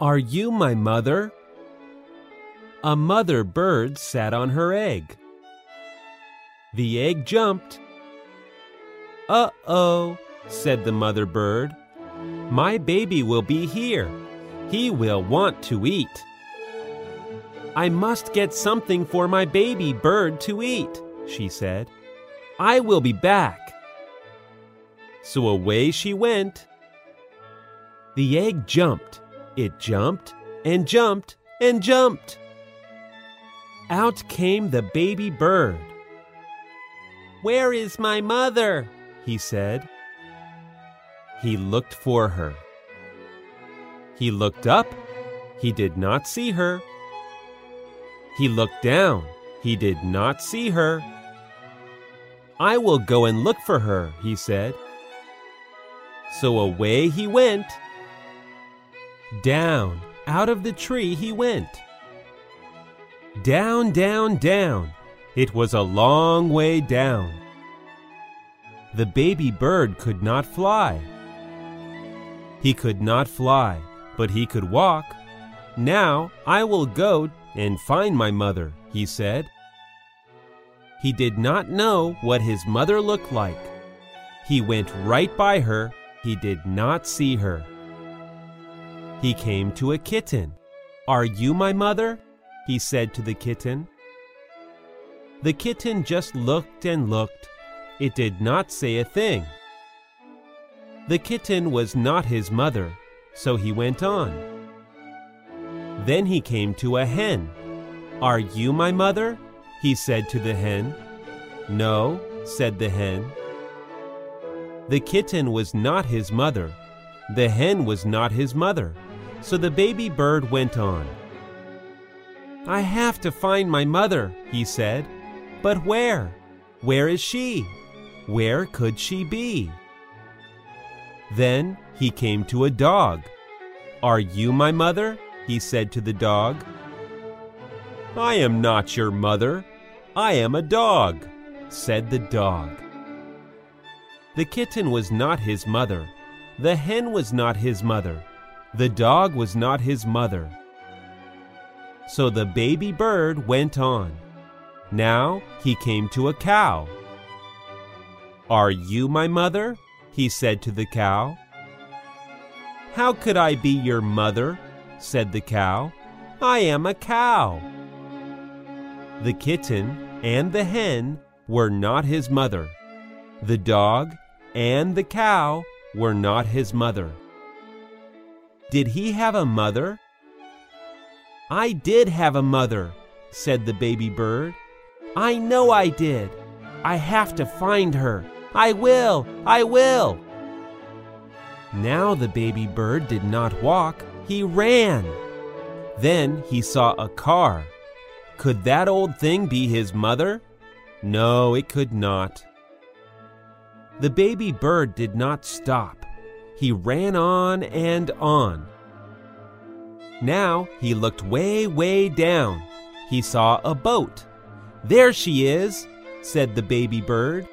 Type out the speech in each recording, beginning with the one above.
Are you my mother? A mother bird sat on her egg. The egg jumped. Uh oh, said the mother bird. My baby will be here. He will want to eat. I must get something for my baby bird to eat, she said. I will be back. So away she went. The egg jumped. It jumped and jumped and jumped. Out came the baby bird. Where is my mother? he said. He looked for her. He looked up. He did not see her. He looked down. He did not see her. I will go and look for her, he said. So away he went. Down, out of the tree he went. Down, down, down. It was a long way down. The baby bird could not fly. He could not fly, but he could walk. Now I will go and find my mother, he said. He did not know what his mother looked like. He went right by her. He did not see her. He came to a kitten. Are you my mother? he said to the kitten. The kitten just looked and looked. It did not say a thing. The kitten was not his mother, so he went on. Then he came to a hen. Are you my mother? he said to the hen. No, said the hen. The kitten was not his mother. The hen was not his mother. So the baby bird went on. I have to find my mother, he said. But where? Where is she? Where could she be? Then he came to a dog. Are you my mother? he said to the dog. I am not your mother. I am a dog, said the dog. The kitten was not his mother. The hen was not his mother. The dog was not his mother. So the baby bird went on. Now he came to a cow. Are you my mother? he said to the cow. How could I be your mother? said the cow. I am a cow. The kitten and the hen were not his mother. The dog and the cow were not his mother. Did he have a mother? I did have a mother, said the baby bird. I know I did. I have to find her. I will, I will. Now the baby bird did not walk, he ran. Then he saw a car. Could that old thing be his mother? No, it could not. The baby bird did not stop. He ran on and on. Now he looked way, way down. He saw a boat. There she is, said the baby bird.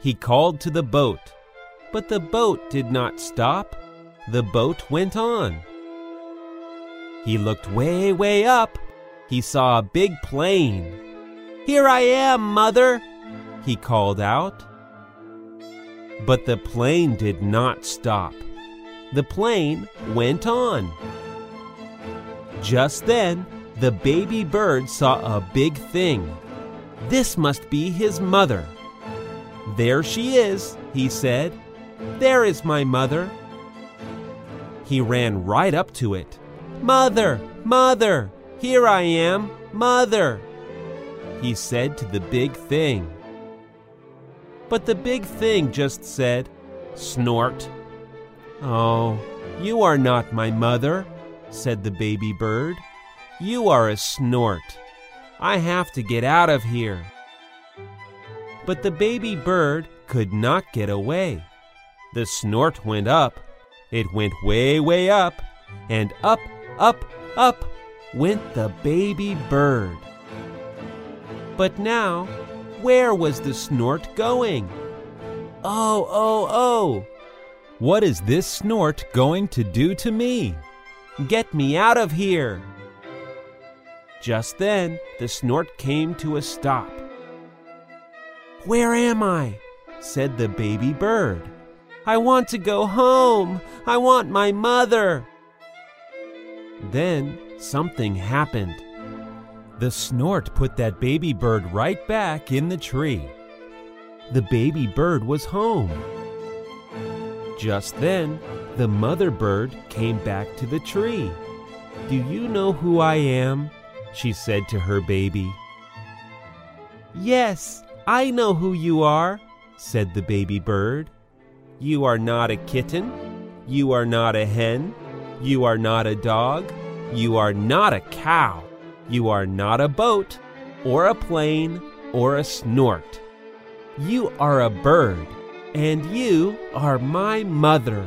He called to the boat, but the boat did not stop. The boat went on. He looked way, way up. He saw a big plane. Here I am, mother, he called out. But the plane did not stop. The plane went on. Just then, the baby bird saw a big thing. This must be his mother. There she is, he said. There is my mother. He ran right up to it. Mother, mother, here I am, mother, he said to the big thing. But the big thing just said, Snort. Oh, you are not my mother, said the baby bird. You are a snort. I have to get out of here. But the baby bird could not get away. The snort went up. It went way, way up, and up, up, up went the baby bird. But now, where was the snort going? Oh, oh, oh! What is this snort going to do to me? Get me out of here! Just then, the snort came to a stop. Where am I? said the baby bird. I want to go home. I want my mother. Then something happened. The snort put that baby bird right back in the tree. The baby bird was home. Just then, the mother bird came back to the tree. Do you know who I am? she said to her baby. Yes, I know who you are, said the baby bird. You are not a kitten. You are not a hen. You are not a dog. You are not a cow. You are not a boat, or a plane, or a snort. You are a bird, and you are my mother.